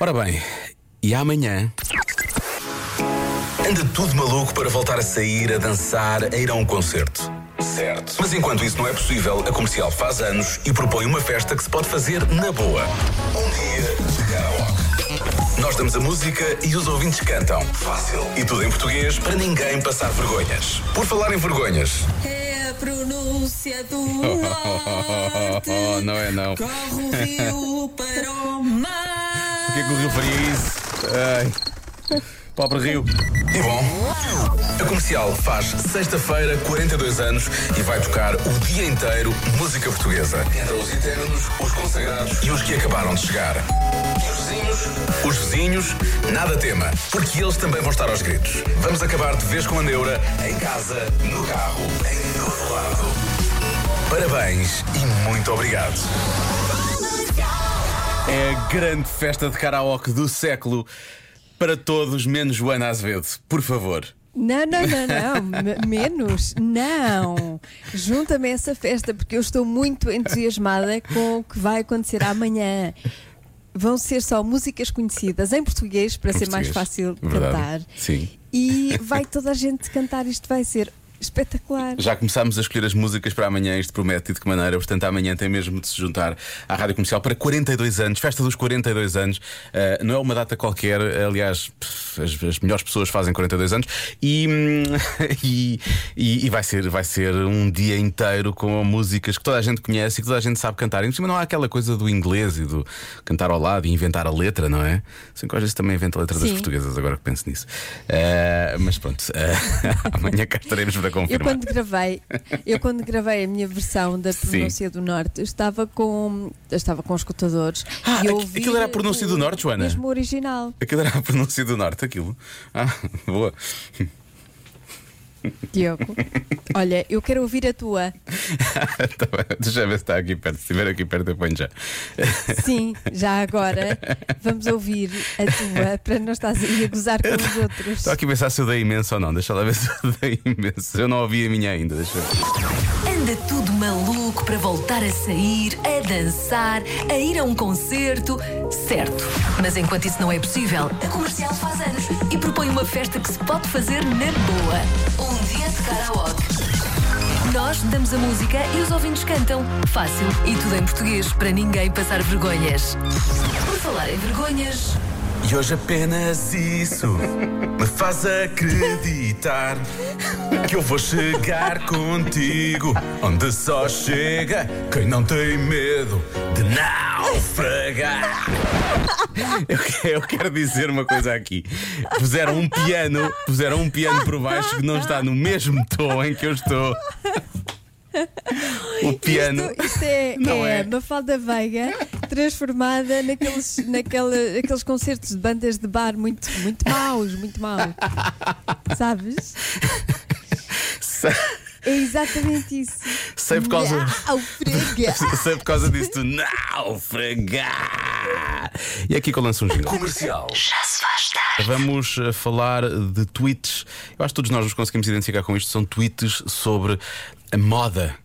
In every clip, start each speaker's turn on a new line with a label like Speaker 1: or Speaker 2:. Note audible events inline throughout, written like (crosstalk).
Speaker 1: Ora bem, e amanhã.
Speaker 2: Anda tudo maluco para voltar a sair, a dançar, a ir a um concerto. Certo. Mas enquanto isso não é possível, a comercial faz anos e propõe uma festa que se pode fazer na boa. Um dia de karaoke. Nós damos a música e os ouvintes cantam. Fácil. E tudo em português para ninguém passar vergonhas. Por falar em vergonhas,
Speaker 3: É a pronúncia do (laughs) norte.
Speaker 1: Oh, não é não.
Speaker 3: Corre o rio para o mar.
Speaker 1: Porquê que o Rio faria isso? Ai. Pobre Rio.
Speaker 2: E bom, a comercial faz sexta-feira 42 anos e vai tocar o dia inteiro música portuguesa. Entre os eternos, os consagrados e os que acabaram de chegar. Os vizinhos? Os vizinhos, nada tema, porque eles também vão estar aos gritos. Vamos acabar de vez com a neura, em casa, no carro, em todo lado. Parabéns e muito obrigado.
Speaker 1: É a grande festa de karaoke do século para todos, menos Joana Azevedo. Por favor.
Speaker 4: Não, não, não, não. Me- menos. Não. Junta-me a essa festa porque eu estou muito entusiasmada com o que vai acontecer amanhã. Vão ser só músicas conhecidas em português para
Speaker 1: Em
Speaker 4: ser mais fácil
Speaker 1: Verdade.
Speaker 4: cantar.
Speaker 1: Sim.
Speaker 4: E vai toda a gente cantar. Isto vai ser espetacular.
Speaker 1: Já começámos a escolher as músicas para amanhã, isto promete e de que maneira. Portanto, amanhã tem mesmo de se juntar à Rádio Comercial para 42 anos, festa dos 42 anos. Ah, não é uma data qualquer, aliás, as, as melhores pessoas fazem 42 anos e, hum, (laughs) e, e- e vai, ser, vai ser um dia inteiro com músicas que toda a gente conhece e que toda a gente sabe cantar. E por cima não há aquela coisa do inglês e do cantar ao lado e inventar a letra, não é? Sim, que às vezes também inventa a letra das
Speaker 4: Sim.
Speaker 1: portuguesas, agora que penso nisso. Ah, mas pronto, ah, (laughs) amanhã cá estaremos para
Speaker 4: Eu
Speaker 1: confirmar.
Speaker 4: quando gravei, eu quando gravei a minha versão da
Speaker 1: Sim.
Speaker 4: pronúncia do norte, eu estava com eu estava com escutadores
Speaker 1: Ah,
Speaker 4: e eu ouvi
Speaker 1: aquilo era a pronúncia do norte, Joana?
Speaker 4: Mesmo o original.
Speaker 1: Aquilo era a pronúncia do norte, aquilo. Ah, boa.
Speaker 4: Diogo. Olha, eu quero ouvir a tua. (laughs)
Speaker 1: Tá bem, Deixa eu ver se está aqui perto. Se estiver aqui perto, eu ponho já.
Speaker 4: Sim, já agora vamos ouvir a tua para não estás aí a gozar com os outros.
Speaker 1: Estou aqui a pensar se eu dei imenso ou não. Deixa lá ver se eu dei imenso. Eu não ouvi a minha ainda. Deixa eu ver.
Speaker 3: Anda tudo maluco para voltar a sair, a dançar, a ir a um concerto. Certo. Mas enquanto isso não é possível, a comercial faz anos e propõe uma festa que se pode fazer na boa. Um dia de karaoke. Nós damos a música e os ouvintes cantam. Fácil e tudo em português para ninguém passar vergonhas. Por falar em vergonhas.
Speaker 2: E hoje apenas isso me faz acreditar que eu vou chegar contigo onde só chega quem não tem medo de naufragar.
Speaker 1: Eu, eu quero dizer uma coisa aqui. Puseram um piano, puseram um piano por baixo que não está no mesmo tom em que eu estou. O piano.
Speaker 4: Isto, isto é,
Speaker 1: Não
Speaker 4: é
Speaker 1: é.
Speaker 4: Mafalda Veiga transformada naqueles, (laughs) naquela, aqueles concertos de bandas de bar muito, muito maus, muito maus. Sabes? É exatamente isso.
Speaker 1: Sei por causa.
Speaker 4: Naufragar. (laughs)
Speaker 1: Sei por causa disso do naufragar. E aqui que eu lanço um jingle.
Speaker 2: Comercial.
Speaker 1: Vamos eh, falar de tweets. Eu acho que todos nós nos conseguimos identificar com isto. São tweets sobre a moda.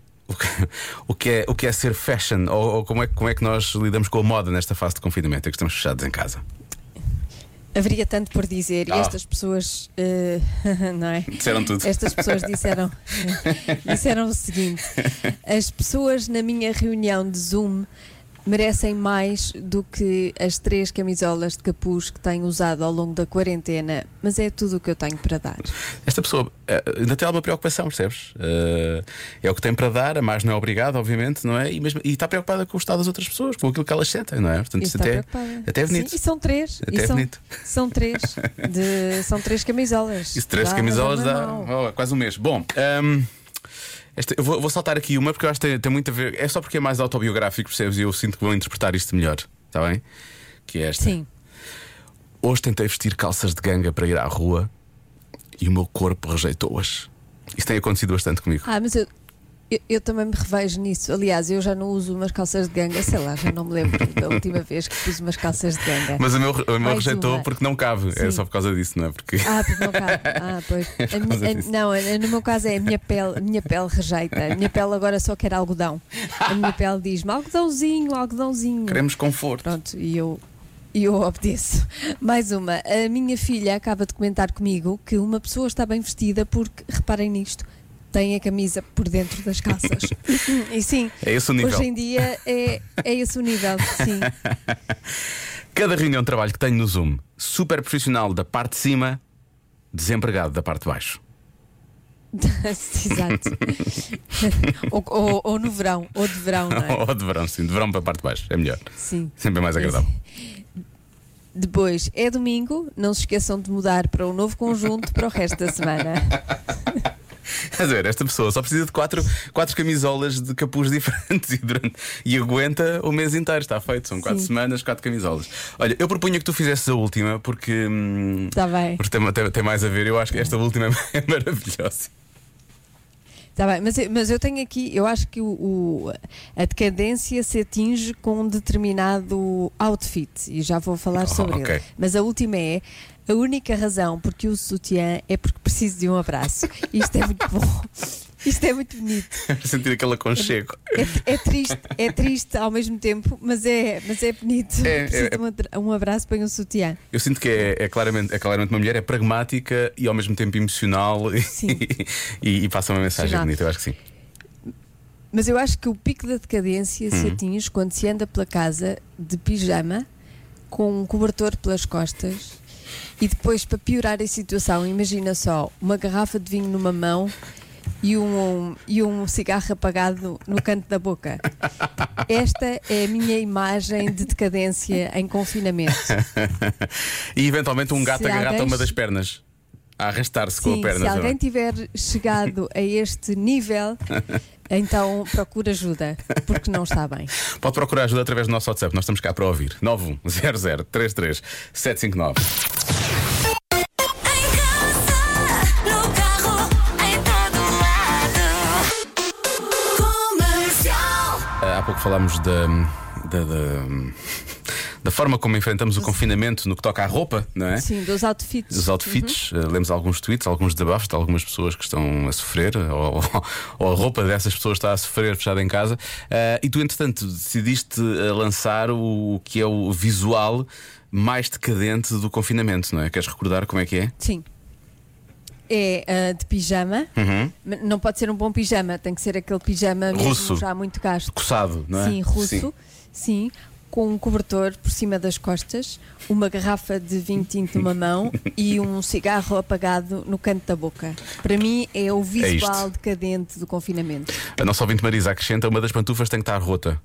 Speaker 1: O que, é, o que é ser fashion? Ou, ou como, é, como é que nós lidamos com a moda nesta fase de confinamento? É que estamos fechados em casa.
Speaker 4: Haveria tanto por dizer e
Speaker 1: Ah.
Speaker 4: estas pessoas, eh, (laughs) não é?
Speaker 1: Disseram tudo.
Speaker 4: Estas pessoas disseram, (laughs) disseram o seguinte: as pessoas na minha reunião de Zoom merecem mais do que as três camisolas de capuz que tenho usado ao longo da quarentena, mas é tudo o que eu tenho para dar.
Speaker 1: Esta pessoa eh, ainda tem alguma preocupação, percebes? Eh, é o que tem para dar, a mais não é obrigado, obviamente, não é? E, mesmo, e está preocupada com o estado das outras pessoas, com aquilo que elas sentem, não é? Portanto, isso até,
Speaker 4: preocupada.
Speaker 1: até é bonito.
Speaker 4: Sim, e são três.
Speaker 1: Até é
Speaker 4: são,
Speaker 1: bonito.
Speaker 4: são três. De, são três camisolas.
Speaker 1: Isso três
Speaker 4: Dá-
Speaker 1: camisolas dá
Speaker 4: mau.
Speaker 1: oh, quase um mês. Bom, hum, esta- eu vou, vou saltar aqui uma porque eu acho que tem, tem muito a ver. É só porque é mais autobiográfico, percebes? E eu sinto que vou interpretar isto melhor, está bem? Que é esta.
Speaker 4: Sim.
Speaker 1: Hoje tentei vestir calças de ganga para ir à rua e o meu corpo rejeitou-as. Isso tem acontecido bastante comigo.
Speaker 4: Ah, mas eu, eu, eu também me revejo nisso. Aliás, eu já não uso umas calças de ganga, sei lá, já não me lembro da última vez que pus umas calças de ganga.
Speaker 1: Mas o meu, o meu rejeitou
Speaker 4: uma.
Speaker 1: porque não cabe. É
Speaker 4: Sim.
Speaker 1: só por causa disso, não é? Porque.
Speaker 4: Ah, porque não cabe. (laughs) Ah, pois. A
Speaker 1: por
Speaker 4: minha- a- não, no meu caso é a minha pele, a minha pele rejeita. A minha pele agora só quer algodão. A minha pele diz-me algodãozinho, algodãozinho.
Speaker 1: Queremos conforto.
Speaker 4: Pronto, e eu E eu obedeço. Mais uma. A minha filha acaba de comentar comigo que uma pessoa está bem vestida porque, reparem nisto, tem a camisa por dentro das calças. (laughs) e sim,
Speaker 1: É esse o nível.
Speaker 4: hoje em dia é, é esse o nível, sim. (laughs)
Speaker 1: Cada reunião de trabalho que tenho no Zoom, super profissional da parte de cima, desempregado da parte de baixo. (laughs)
Speaker 4: Exato. ou, ou- ou no verão, ou de verão, não é?
Speaker 1: Ou de verão, sim, de verão para a parte de baixo. É melhor.
Speaker 4: Sim.
Speaker 1: Sempre é mais agradável.
Speaker 4: Depois é domingo, não se esqueçam de mudar para um novo conjunto para o resto da semana.
Speaker 1: A ver, esta pessoa só precisa de quatro, quatro camisolas de capuz (laughs) diferentes e, durante- e aguenta o mês inteiro. Está feito, são quatro
Speaker 4: Sim.
Speaker 1: semanas, quatro camisolas. Olha, eu propunha que tu fizesses a última porque. hum,
Speaker 4: Está bem.
Speaker 1: Porque tem, tem- tem mais a ver. Eu acho que esta última (laughs) é maravilhosa.
Speaker 4: Está bem, mas, eu- mas eu tenho aqui, eu acho que o, o- a decadência se atinge com um determinado outfit e já vou falar
Speaker 1: Oh,
Speaker 4: sobre
Speaker 1: ok.
Speaker 4: ele. Mas a última é a única razão porque uso sutiã é porque preciso de um abraço. Isto é muito bom. Isto é muito bonito. (laughs)
Speaker 1: Sentir aquele aconchego.
Speaker 4: É, é triste, é triste ao mesmo tempo, mas é, mas é bonito.
Speaker 1: É,
Speaker 4: preciso
Speaker 1: é-
Speaker 4: de um, abraço para um sutiã.
Speaker 1: Eu sinto que é, é claramente, é claramente uma mulher, é pragmática e ao mesmo tempo emocional e, (laughs) e, e passa uma mensagem
Speaker 4: Emocional.
Speaker 1: bonita. Eu acho que sim.
Speaker 4: Mas eu acho que o pico da decadência
Speaker 1: Uhum.
Speaker 4: se atinge quando se anda pela casa de pijama, com um cobertor pelas costas e depois, para piorar a situação, imagina só uma garrafa de vinho numa mão e um, e um cigarro apagado no canto da boca. Esta é a minha imagem de decadência em confinamento. (laughs)
Speaker 1: e eventualmente um gato
Speaker 4: Se
Speaker 1: agarrado a uma das pernas. A arrastar-se com a
Speaker 4: Sim,
Speaker 1: perna.
Speaker 4: se alguém
Speaker 1: não?
Speaker 4: tiver chegado a este nível, (laughs) então procura ajuda, porque não está bem.
Speaker 1: Pode procurar ajuda através do nosso WhatsApp. Nós estamos cá para ouvir. 910033759.
Speaker 5: Em casa, no carro, em todo lado. Comercial.
Speaker 1: Ah, Há pouco falámos da, da, da, da forma como enfrentamos o confinamento no que toca à roupa, não é?
Speaker 4: Sim, dos outfits.
Speaker 1: Os outfits, uh, lemos alguns tweets, alguns desabafos de algumas pessoas que estão a sofrer, (laughs) ou, ou a roupa dessas pessoas está a sofrer fechada em casa. Uh, e tu, entretanto, decidiste uh, lançar o, que é o visual mais decadente do confinamento, não é? Queres recordar como é que é?
Speaker 4: Sim. É ah, de pijama.
Speaker 1: Uhum.
Speaker 4: Não pode ser um bom pijama, tem que ser aquele pijama mesmo
Speaker 1: Russo.
Speaker 4: já muito gasto.
Speaker 1: Coçado, não é?
Speaker 4: Sim, russo. Sim. Com um cobertor por cima das costas, uma garrafa de vinho tinto numa mão e um cigarro apagado no canto da boca. Para mim é o visual
Speaker 1: isto.
Speaker 4: decadente do confinamento.
Speaker 1: A nossa ouvinte Marisa acrescenta: uma das pantufas tem que estar rota.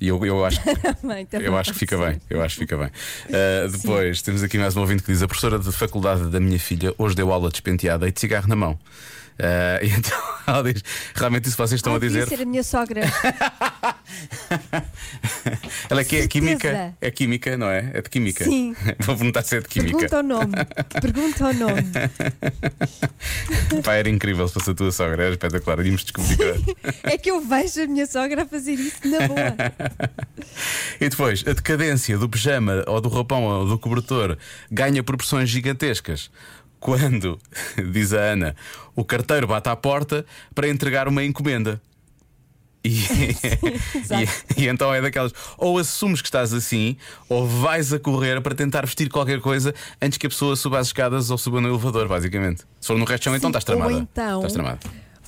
Speaker 1: E eu, eu acho que
Speaker 4: Também, também
Speaker 1: Eu acho que fica
Speaker 4: ser.
Speaker 1: bem, eu acho que fica bem. (laughs) Uh, depois temos aqui mais um ouvinte que diz: a professora de faculdade da minha filha hoje deu aula despenteada e de cigarro na mão. Uh, (laughs) e então ela diz: realmente isso vocês estão
Speaker 4: Ah,
Speaker 1: a dizer.
Speaker 4: ser a minha sogra. (laughs) (laughs)
Speaker 1: Ela que é química, é química, não é? É de química.
Speaker 4: Sim. (laughs)
Speaker 1: Vou perguntar se é de química.
Speaker 4: Pergunta ao nome. Pergunta ao nome. (laughs)
Speaker 1: Pá, era incrível se fosse a tua sogra, era espetacular. Íamos descobrir.
Speaker 4: É que eu vejo a minha sogra a fazer isso na boa.
Speaker 1: E depois, a decadência do pijama ou do roupão ou do cobertor ganha proporções gigantescas. Quando, diz a Ana, o carteiro bate à porta para entregar uma encomenda. E, (laughs) e, e então é daquelas, ou assumes que estás assim, ou vais a correr para tentar vestir qualquer coisa antes que a pessoa suba as escadas ou suba no elevador, basicamente. Se for no resto de chão, então estás tramada.
Speaker 4: Então,
Speaker 1: Estás tramada.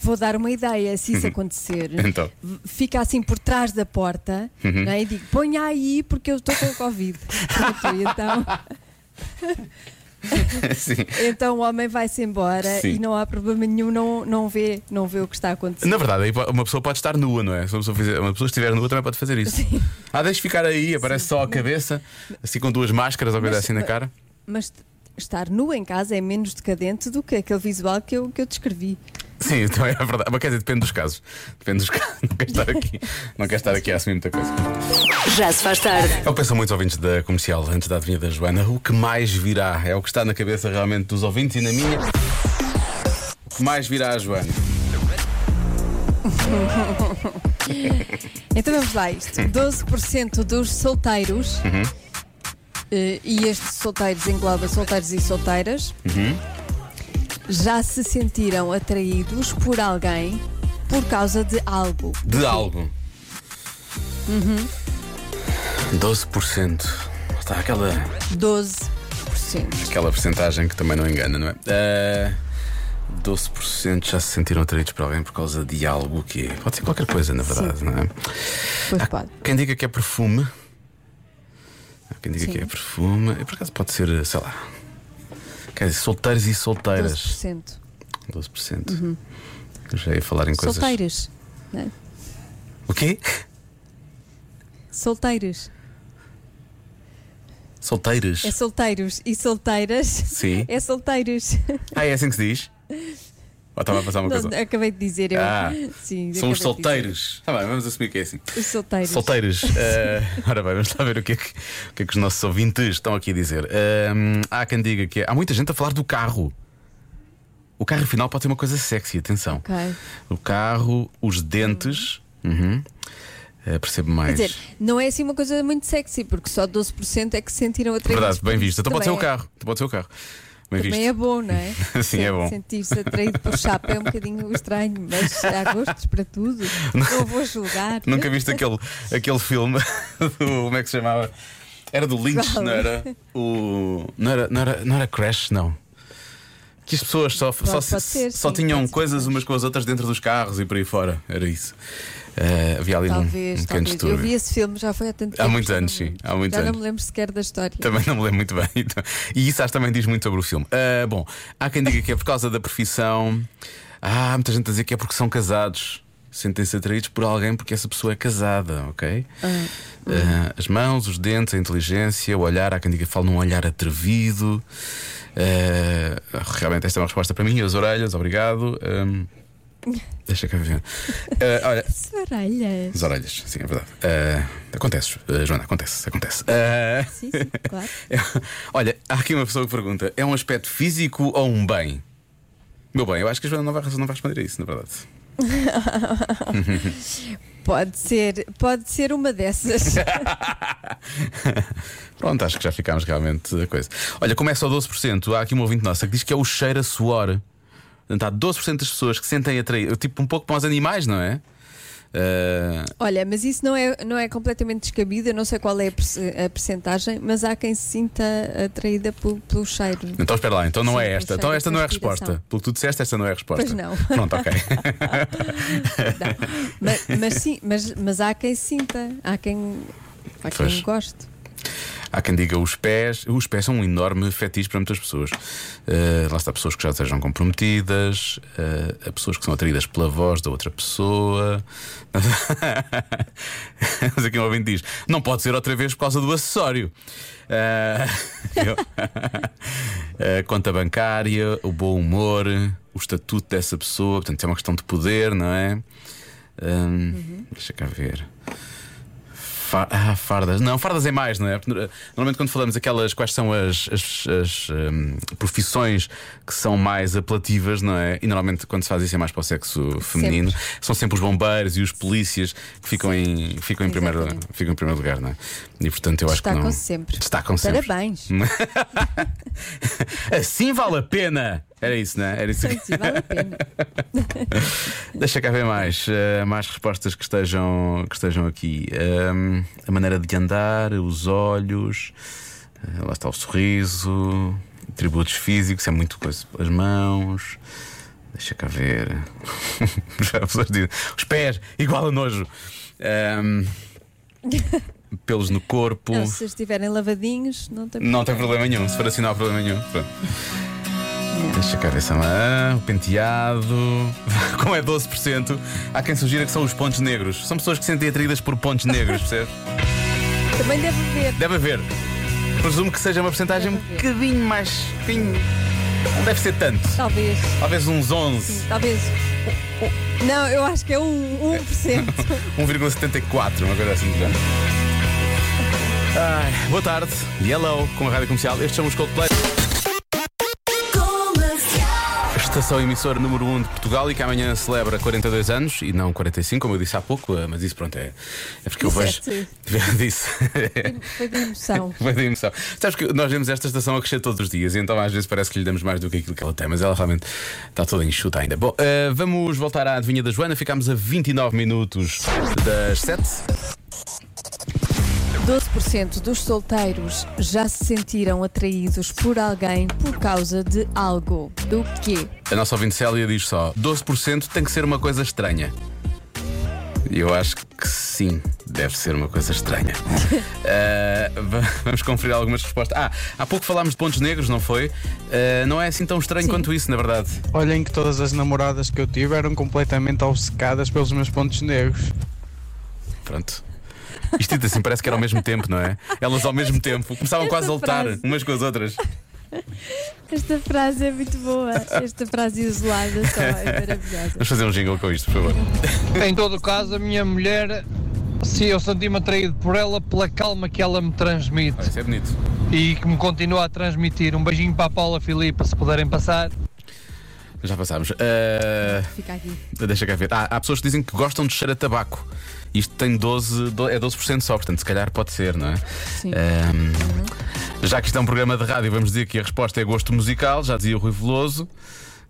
Speaker 4: vou dar uma ideia, se isso acontecer. (laughs)
Speaker 1: Então.
Speaker 4: Fica assim por trás da porta
Speaker 1: Uhum.
Speaker 4: não é? e digo: ponha aí porque eu estou com Covid. (laughs) Pronto, então. (laughs) então o homem vai-se embora
Speaker 1: Sim.
Speaker 4: e não há problema nenhum, não, não, vê, não vê o que está a acontecer.
Speaker 1: Na verdade, uma pessoa pode estar nua, não é? Se uma pessoa, fizer, uma pessoa estiver nua também pode fazer isso. Ah, deixa ficar aí, aparece só a cabeça, assim com duas máscaras ou coisa assim na cara.
Speaker 4: Mas estar nu em casa é menos decadente do que aquele visual que eu, que eu descrevi.
Speaker 1: Sim, então é verdade. Mas quer dizer, depende dos casos. Depende dos casos. (laughs) Não quer estar aqui, não quer estar aqui a assumir muita coisa.
Speaker 3: Já se faz tarde.
Speaker 1: Eu penso muitos ouvintes da comercial, antes da adivinha da Joana, o que mais virá? É o que está na cabeça realmente dos ouvintes e na minha. O que mais virá a Joana? (laughs)
Speaker 4: Então vamos lá, isto. 12% dos solteiros,
Speaker 1: Uhum.
Speaker 4: eh, e estes solteiros engloba solteiros e solteiras,
Speaker 1: Uhum.
Speaker 4: Já se sentiram atraídos por alguém por causa de algo.
Speaker 1: De algo. 12%. Está aquela,
Speaker 4: 12%.
Speaker 1: aquela porcentagem que também não engana, não é? Ah, 12% já se sentiram atraídos por alguém por causa de algo que é. Pode ser qualquer coisa, na verdade, não é?
Speaker 4: Pois pode.
Speaker 1: Quem diga que é perfume. Há quem diga
Speaker 4: Sim.
Speaker 1: que é perfume. E por acaso pode ser, sei lá. Quer dizer, solteiros e solteiras.
Speaker 4: 12%.
Speaker 1: 12%. Eu já ia falar em coisas.
Speaker 4: Solteiros. né?
Speaker 1: O quê?
Speaker 4: Solteiros.
Speaker 1: Solteiras?
Speaker 4: É solteiros e solteiras.
Speaker 1: Sim.
Speaker 4: É solteiros.
Speaker 1: Ah, é assim que se diz? (laughs) Ou estava a passar uma coisa?
Speaker 4: acabei de dizer eu.
Speaker 1: Ah, (laughs)
Speaker 4: Sim,
Speaker 1: São os solteiros. Tá bem, vamos assumir que é assim.
Speaker 4: Os solteiros.
Speaker 1: Solteiros. (laughs) Eh, ora bem, vamos lá ver o que, é que, o que é que os nossos ouvintes estão aqui a dizer. Ehm, há quem diga que. Há muita gente a falar do carro. O carro, afinal, pode ser uma coisa sexy, atenção.
Speaker 4: Ok.
Speaker 1: O carro, os dentes. Uhum. Eh, percebo mais.
Speaker 4: Quer dizer, não é assim uma coisa muito sexy, porque só 12% é que se sentiram atraídos.
Speaker 1: Verdade, bem visto. Então pode ser o
Speaker 4: é-
Speaker 1: carro. Então pode ser o carro. Bem
Speaker 4: Também
Speaker 1: visto.
Speaker 4: é bom, não é? (laughs)
Speaker 1: Sim, é bom.
Speaker 4: Sentir-se atraído por chapa é um bocadinho estranho, mas há gostos para tudo. Não vou julgar.
Speaker 1: Nunca viste aquele, aquele filme (laughs) do. Como é que se chamava? Era do Lynch, não era? O, não, era, não, era, não era Crash, não. Que as pessoas só, só,
Speaker 4: pode ser,
Speaker 1: só
Speaker 4: sim,
Speaker 1: tinham
Speaker 4: pode
Speaker 1: coisas umas com as outras dentro dos carros e por aí fora. Era isso. Eh, havia ali um-
Speaker 4: Talvez,
Speaker 1: um pequeno
Speaker 4: talvez. Eu vi esse filme já foi há tanto tempo.
Speaker 1: Há muitos anos, sim, há muitos
Speaker 4: já
Speaker 1: anos.
Speaker 4: não me lembro sequer da história.
Speaker 1: Também não me lembro muito bem. (laughs) então. E isso acho que também diz muito sobre o filme. Ah, bom, há quem diga que é por causa da profissão. Ah, há muita gente a dizer que é porque são casados. Sentem-se atraídos por alguém porque essa pessoa é casada, ok? Ah, as mãos, os dentes, a inteligência, o olhar. Há quem diga que fala num olhar atrevido. Ah, realmente, esta é uma resposta para mim. As orelhas, obrigado. Ahm, deixa cá ver. Ah, olha,
Speaker 4: Orelhas.
Speaker 1: as orelhas, sim, é verdade. Ah, acontece, ah, Joana, acontece, acontece. Ah,
Speaker 4: Sim, sim, claro. (laughs)
Speaker 1: é- Olha, há aqui uma pessoa que pergunta: é um aspecto físico ou um bem? Meu bem, eu acho que a Joana não vai, não vai responder a isso, na verdade. (laughs)
Speaker 4: Pode ser, pode ser uma dessas. (laughs)
Speaker 1: Pronto, acho que já ficámos realmente a coisa. Olha, como é só 12%, há aqui uma ouvinte nossa que diz que é o cheiro a suor. Portanto, há 12% das pessoas que se sentem atraídas, tipo um pouco para os animais, não é? Ah,
Speaker 4: Olha, mas isso não é, não é completamente descabido, eu não sei qual é a, a percentagem, mas há quem se sinta atraída pelo, pelo cheiro.
Speaker 1: então espera lá, então não
Speaker 4: Sim,
Speaker 1: é esta. Então esta não é a resposta. Pelo que tu disseste, esta não é a resposta.
Speaker 4: Pois não. (laughs)
Speaker 1: Pronto, ok. (laughs)
Speaker 4: Mas, mas sim, mas, mas há quem sinta, há quem, há quem
Speaker 1: Pois.
Speaker 4: goste.
Speaker 1: Há quem diga os pés. Os pés são um enorme fetiche para muitas pessoas. Uh, lá está, pessoas que já estejam comprometidas, uh, há pessoas que são atraídas pela voz da outra pessoa. (laughs) Mas aqui um ouvinte diz: não pode ser outra vez por causa do acessório. (laughs) Uh, (laughs) conta bancária, o bom humor, o estatuto dessa pessoa. Portanto, é uma questão de poder, não é? Um, Deixa cá ver. Fa- (laughs) ah, fardas. Não, fardas é mais, não é? Uh, Normalmente, quando falamos aquelas quais são as, as- as, um, profissões que são mais apelativas, não é? E normalmente, quando se faz isso, é mais para o sexo feminino, são sempre os bombeiros e os polícias que ficam, em, ficam, em primeiro, ficam em primeiro lugar, não é? E portanto, eu acho que não.
Speaker 4: Destacam-se sempre.
Speaker 1: Destacam sempre.
Speaker 4: Parabéns. (laughs)
Speaker 1: assim vale a pena! Era isso, não é? Era isso que...
Speaker 4: Sim, vale a pena. (laughs)
Speaker 1: Deixa cá ver mais, eh, mais respostas que estejam, que estejam aqui. Ehm, a maneira de andar, os olhos, eh, lá está o sorriso, atributos físicos, é muito coisa. As mãos, deixa cá ver. (laughs) Já as pessoas dizem, os pés, igual a nojo. Ehm, (laughs) pelos no corpo.
Speaker 4: Não, se estiverem lavadinhos, não tem
Speaker 1: Não tem problema nenhum, se for assim não há problema nenhum. Pronto. Deixa cá ver essa mão, o penteado. (laughs) Como é 12%, há quem sugira que são os pontos negros. São pessoas que se sentem atraídas por pontos negros, (laughs) percebes?
Speaker 4: Também deve haver.
Speaker 1: Deve haver. Presumo que seja uma porcentagem um bocadinho mais. bocadinho- Não deve ser tanto.
Speaker 4: Talvez.
Speaker 1: Talvez uns 11,
Speaker 4: Sim, talvez. Não, eu acho que é um 1%.
Speaker 1: 1,74, (laughs) uma coisa assim género. Ai, boa tarde, Yellow, com a rádio comercial. Estes são os Coldplay. Estação emissora número 1 de Portugal e que amanhã celebra 42 anos e não 45, como eu disse há pouco, eh, mas isso pronto é, é porque eu vejo. (laughs) Disse.
Speaker 4: Foi de emoção. (laughs)
Speaker 1: Foi da emoção. Sabes que nós vemos esta estação a crescer todos os dias, e então às vezes parece que lhe damos mais do que aquilo que ela tem, mas ela realmente está toda enxuta ainda. Bom, eh, vamos voltar à adivinha da Joana. Ficámos a 29 minutos das 7.
Speaker 4: 12% dos solteiros já se sentiram atraídos por alguém por causa de algo. Do quê?
Speaker 1: A nossa ouvinte Célia diz só: 12% tem que ser uma coisa estranha. Eu acho que sim, deve ser uma coisa estranha. (laughs) Va- vamos conferir algumas respostas. Ah, há pouco falámos de pontos negros, não foi? Ah, não é assim tão estranho
Speaker 4: Sim.
Speaker 1: quanto isso, na verdade.
Speaker 6: Olhem que todas as namoradas que eu tive eram completamente obcecadas pelos meus pontos negros.
Speaker 1: Pronto. Isto dito assim parece que era ao mesmo tempo, não é? Elas ao mesmo tempo começavam
Speaker 4: Esta
Speaker 1: quase a lutar
Speaker 4: frase.
Speaker 1: umas com as outras.
Speaker 4: Esta frase é muito boa. Esta frase isolada só é maravilhosa.
Speaker 1: Vamos fazer um jingle com isto, por favor.
Speaker 7: Em todo caso, a minha mulher, se eu senti-me atraído por ela, pela calma que ela me transmite
Speaker 1: isso é bonito.
Speaker 7: e que me continua a transmitir. Um beijinho para a Paula Filipe, se puderem passar.
Speaker 1: Já passámos. Ah,
Speaker 4: Fica aqui.
Speaker 1: deixa cá ver. Ah, há pessoas que dizem que gostam de cheiro a tabaco. Isto tem 12, do- é 12% só, portanto, se calhar pode ser, não é?
Speaker 4: Sim.
Speaker 1: Ahm, já que isto é um programa de rádio, vamos dizer que a resposta é gosto musical, já dizia o Rui Veloso.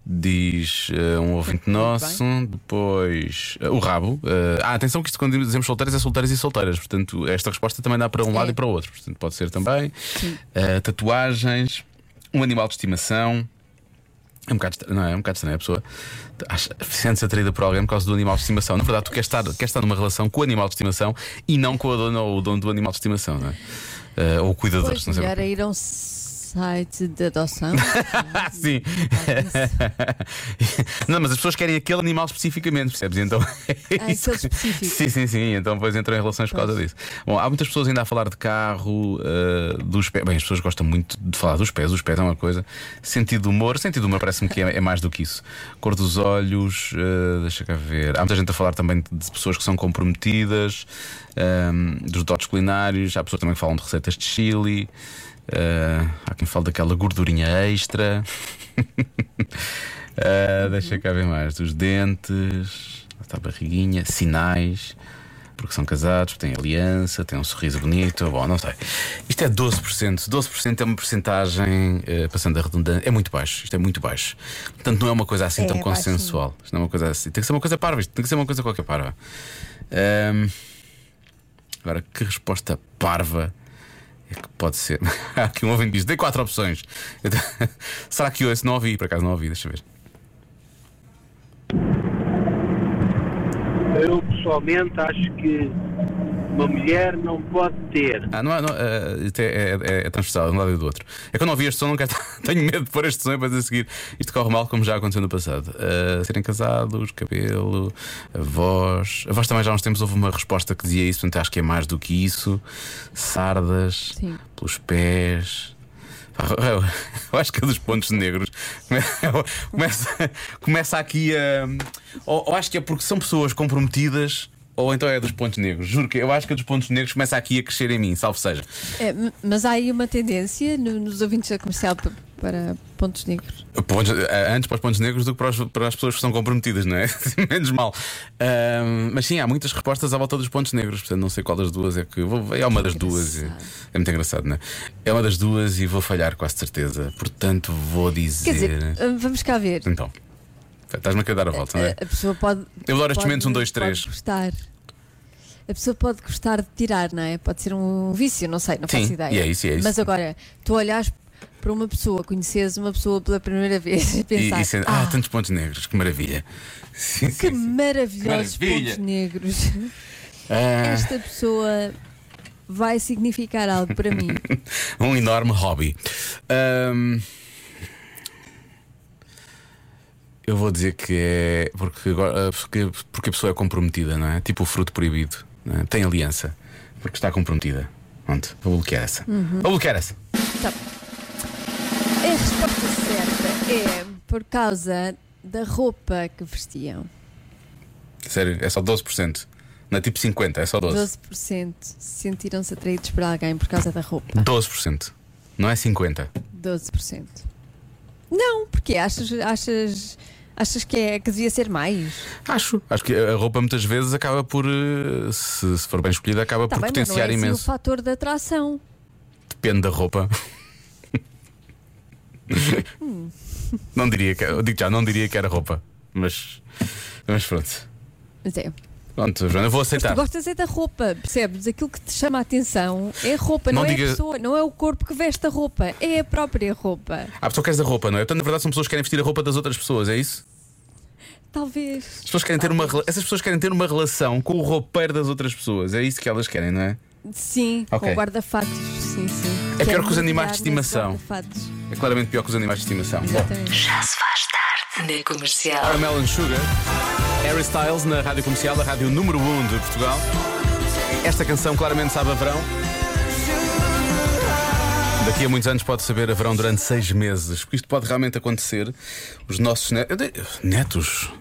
Speaker 1: Diz eh, um ouvinte nosso, depois eh, o rabo. Eh, ah, atenção que isto quando dizemos solteiras é solteiras e solteiras, portanto, esta resposta também dá para um lado
Speaker 4: É.
Speaker 1: e para o outro, portanto, pode ser também. Tatuagens, um animal de estimação. É um bocado estranho, não é? É um bocado estranho. A pessoa sente-se atraída por alguém por causa do animal de estimação. Na verdade, tu queres estar, queres estar numa relação com o animal de estimação e não com a dona ou o dono do animal de estimação, não é? Eh, ou o cuidador,
Speaker 4: Pois,
Speaker 1: não sei.
Speaker 4: melhor é ir a um site de adoção.
Speaker 1: Ah, (laughs) sim. não, mas as pessoas querem aquele animal especificamente, percebes? Então, é
Speaker 4: Ah,
Speaker 1: isso
Speaker 4: aquele
Speaker 1: que-
Speaker 4: específico. (laughs)
Speaker 1: Sim, sim, sim. Então depois entram em relações por causa disso. Bom, há muitas pessoas ainda a falar de carro, eh, dos pés. Bem, as pessoas gostam muito de falar dos pés. Os pés é uma coisa. Sentido de humor. Sentido de humor parece-me que é, é mais do que isso. Cor dos olhos, eh, deixa cá ver. Há muita gente a falar também de pessoas que são comprometidas, ehm, dos dotes culinários. Há pessoas também que falam de receitas de chili. Eh, há quem fale daquela gordurinha extra. Ah, (laughs) deixa cá ver mais. Dos dentes, a barriguinha, sinais, porque são casados, têm aliança, têm um sorriso bonito. Bom, não sei. Isto é 12%. 12% é uma porcentagem, eh, passando a redundância, é muito baixo. Isto é muito baixo. Portanto, não é uma coisa assim
Speaker 4: É
Speaker 1: tão
Speaker 4: baixinho.
Speaker 1: consensual. Isto não é uma coisa assim. Tem que ser uma coisa parva. Isto tem que ser uma coisa qualquer parva. Ahm, agora, que resposta parva. É que pode ser. (laughs) Aqui um ouvinte diz: dei quatro opções. (laughs) Será que esse não ouvi? Por acaso não ouvi, deixa eu ver.
Speaker 8: Eu pessoalmente acho que uma mulher não pode ter.
Speaker 1: Ah, não, há- não, ah, isto é, é, é, é transversal, de um lado e do outro. É que eu não ouvi este som, não quero. (laughs) Tenho medo de pôr este som e depois a seguir. Isto corre mal, como já aconteceu no passado. Ah, serem casados, cabelo, a voz. A voz também já há uns tempos houve uma resposta que dizia isso, portanto acho que é mais do que isso. Sardas,
Speaker 4: Sim.
Speaker 1: pelos pés. Eu, eu (laughs) acho que é dos pontos negros. Começa, começa aqui a. Ou, ou acho que é porque são pessoas comprometidas. Ou então é dos pontos negros. Juro que eu acho que a dos pontos negros começa aqui a crescer em mim, salvo seja.
Speaker 4: É, mas há aí uma tendência no- nos ouvintes da comercial para pontos negros.
Speaker 1: Pontos- antes para os pontos negros do que para, os- para as pessoas que são comprometidas, não é? (laughs) Menos mal. Ahm, mas sim, há muitas respostas à volta dos pontos negros, portanto não sei qual das duas é que. Vou, é uma das duas.
Speaker 4: Engraçado.
Speaker 1: É muito engraçado, não é? É uma das duas e vou falhar quase de certeza. Portanto, vou dizer.
Speaker 4: Quer dizer, ah, vamos cá ver.
Speaker 1: Então, estás-me a querer dar a volta, não é?
Speaker 4: A, pessoa pode.
Speaker 1: Eu adoro estes momentos, um, dois,
Speaker 4: pode
Speaker 1: três.
Speaker 4: Gostar. A pessoa pode gostar de tirar, não é? Pode ser um vício, não sei, não
Speaker 1: Sim,
Speaker 4: faço ideia.
Speaker 1: e é isso, e é isso.
Speaker 4: Mas agora, tu olhas para uma pessoa, conheces uma pessoa pela primeira vez (laughs) e
Speaker 1: E,
Speaker 4: pensar.
Speaker 1: e sendo- ah, tantos pontos negros, que maravilha. Sim,
Speaker 4: Que
Speaker 1: sim,
Speaker 4: maravilhosos
Speaker 1: Maravilha.
Speaker 4: pontos negros.
Speaker 1: Ah,
Speaker 4: Esta pessoa vai significar algo para mim. (laughs)
Speaker 1: um enorme hobby. Ahm, eu vou dizer que é porque, agora- porque, porque a pessoa é comprometida, não é? Tipo o fruto proibido. é? Tem aliança. Porque está comprometida. Pronto, vou bloquear essa. Vou bloquear essa.
Speaker 4: Tá. A resposta certa é por causa da roupa que vestiam.
Speaker 1: Sério, é só 12%. Não é tipo 50%, é só 12%.
Speaker 4: 12% sentiram-se atraídos por alguém por causa da roupa.
Speaker 1: 12%. Não é 50%.
Speaker 4: 12%. Não, porque achas, achas, achas que, é, que devia ser mais?
Speaker 1: Acho. Acho que a roupa muitas vezes acaba por, eh, se, se for bem escolhida, acaba
Speaker 4: Tá
Speaker 1: por
Speaker 4: bem, mas não
Speaker 1: potenciar
Speaker 4: é assim o
Speaker 1: imenso.
Speaker 4: fator de atração.
Speaker 1: Depende da roupa. (laughs) não diria que eu digo já, não diria que era roupa. Mas, mas pronto.
Speaker 4: Mas é.
Speaker 1: Pronto, Joana, eu vou
Speaker 4: Tu
Speaker 1: aceitar.
Speaker 4: gostas é da roupa, percebes? Aquilo que te chama a atenção é a roupa, não,
Speaker 1: Não
Speaker 4: é
Speaker 1: diga-
Speaker 4: a pessoa, não é o corpo que veste a roupa, é a própria roupa.
Speaker 1: Há pessoa que quer da roupa, não é? Portanto, na verdade, são pessoas que querem vestir a roupa das outras pessoas, é isso?
Speaker 4: Talvez.
Speaker 1: As pessoas querem ter uma, essas pessoas querem ter uma relação com o roupeiro das outras pessoas, é isso que elas querem, não é?
Speaker 4: Sim,
Speaker 1: Ok.
Speaker 4: com guarda-fatos, sim, sim.
Speaker 1: É pior que os animais de estimação. É claramente pior que os animais de estimação. Bom,
Speaker 4: Exatamente.
Speaker 3: Já se faz tarde na comercial.
Speaker 1: Caramel and Sugar, Harry Styles na rádio comercial, a rádio número 1 de Portugal. Esta canção claramente sabe a verão. Daqui a muitos anos pode saber a verão durante seis meses, porque isto pode realmente acontecer. Os nossos netos. Netos.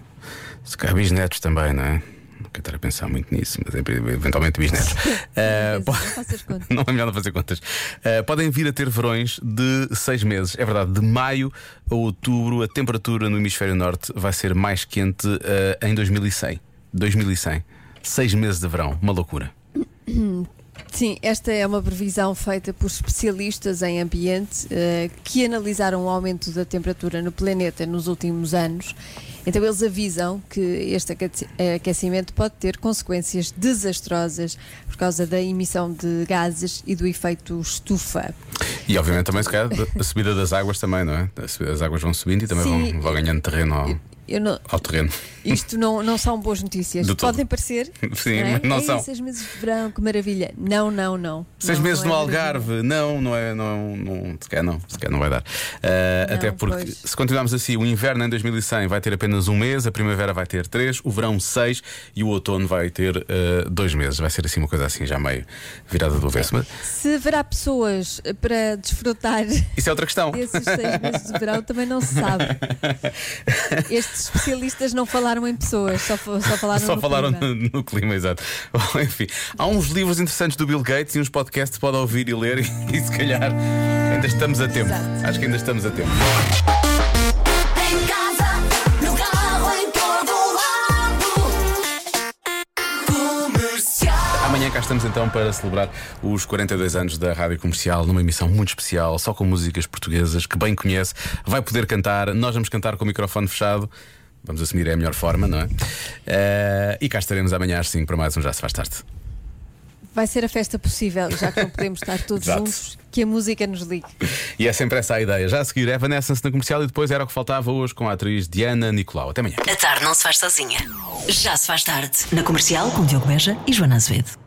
Speaker 1: Se calhar bisnetos também, não é? Quero estar a pensar muito nisso, mas eventualmente bisnetos. (laughs)
Speaker 4: Não
Speaker 1: po-
Speaker 4: faças (laughs) conta.
Speaker 1: não é melhor não fazer contas. Eh, podem vir a ter verões de seis meses. É verdade, de maio a outubro, a temperatura no hemisfério norte vai ser mais quente eh, em 2100. 2100. Seis meses de verão, uma loucura. (clears throat)
Speaker 4: Sim, esta é uma previsão feita por especialistas em ambiente eh, que analisaram o aumento da temperatura no planeta nos últimos anos. Então, eles avisam que este aquecimento pode ter consequências desastrosas por causa da emissão de gases e do efeito estufa.
Speaker 1: E obviamente também, se calhar, a subida das águas também, não é? A subida das águas vão subindo e também
Speaker 4: Sim.
Speaker 1: vão, vão ganhando terreno ao,
Speaker 4: não,
Speaker 1: ao terreno.
Speaker 4: isto não, não são boas notícias.
Speaker 1: Do todo.
Speaker 4: Podem parecer. (laughs)
Speaker 1: Sim,
Speaker 4: é?
Speaker 1: mas não
Speaker 4: Ei,
Speaker 1: são.
Speaker 4: Seis meses de verão, que maravilha. Não, não, não.
Speaker 1: Seis
Speaker 4: Não,
Speaker 1: meses
Speaker 4: não
Speaker 1: no
Speaker 4: é maravilha.
Speaker 1: Algarve, não, não é, não, não, se calhar não, se calhar não vai dar. Uh,
Speaker 4: Não,
Speaker 1: até porque
Speaker 4: pois.
Speaker 1: se continuarmos assim, o inverno em 2100 vai ter apenas um mês, a primavera vai ter três, o verão seis e o outono vai ter uh, dois meses. Vai ser assim uma coisa assim, já meio virada do avesso. Mas
Speaker 4: Se haverá pessoas para desfrutar
Speaker 1: isso é outra questão.
Speaker 4: desses seis meses de verão, também não se sabe. (laughs) Estes especialistas não falaram em pessoas, só, só falaram
Speaker 1: Só
Speaker 4: no
Speaker 1: falaram
Speaker 4: clima.
Speaker 1: no, no clima, exato. (laughs) Bom, enfim, há uns livros interessantes do Bill Gates e uns podcasts que pode ouvir e ler, (laughs) e, se calhar ainda estamos a tempo.
Speaker 4: Exato.
Speaker 1: Acho que ainda estamos a tempo. Cá estamos então para celebrar os 42 anos da Rádio Comercial numa emissão muito especial, só com músicas portuguesas que bem conhece. Vai poder cantar, nós vamos cantar com o microfone fechado. Vamos assumir é a melhor forma, não é? Eh, e cá estaremos amanhã às 5 para mais um Já Se Faz Tarde.
Speaker 4: Vai ser a festa possível, já que não podemos estar todos juntos, que a música nos ligue.
Speaker 1: E é sempre essa a ideia. Já a seguir, Evanescence na comercial e depois era o que faltava hoje com a atriz Diana Nicolau. Até amanhã.
Speaker 3: A tarde não se faz sozinha. Já se faz tarde na comercial com Diogo Beja e Joana Azevedo.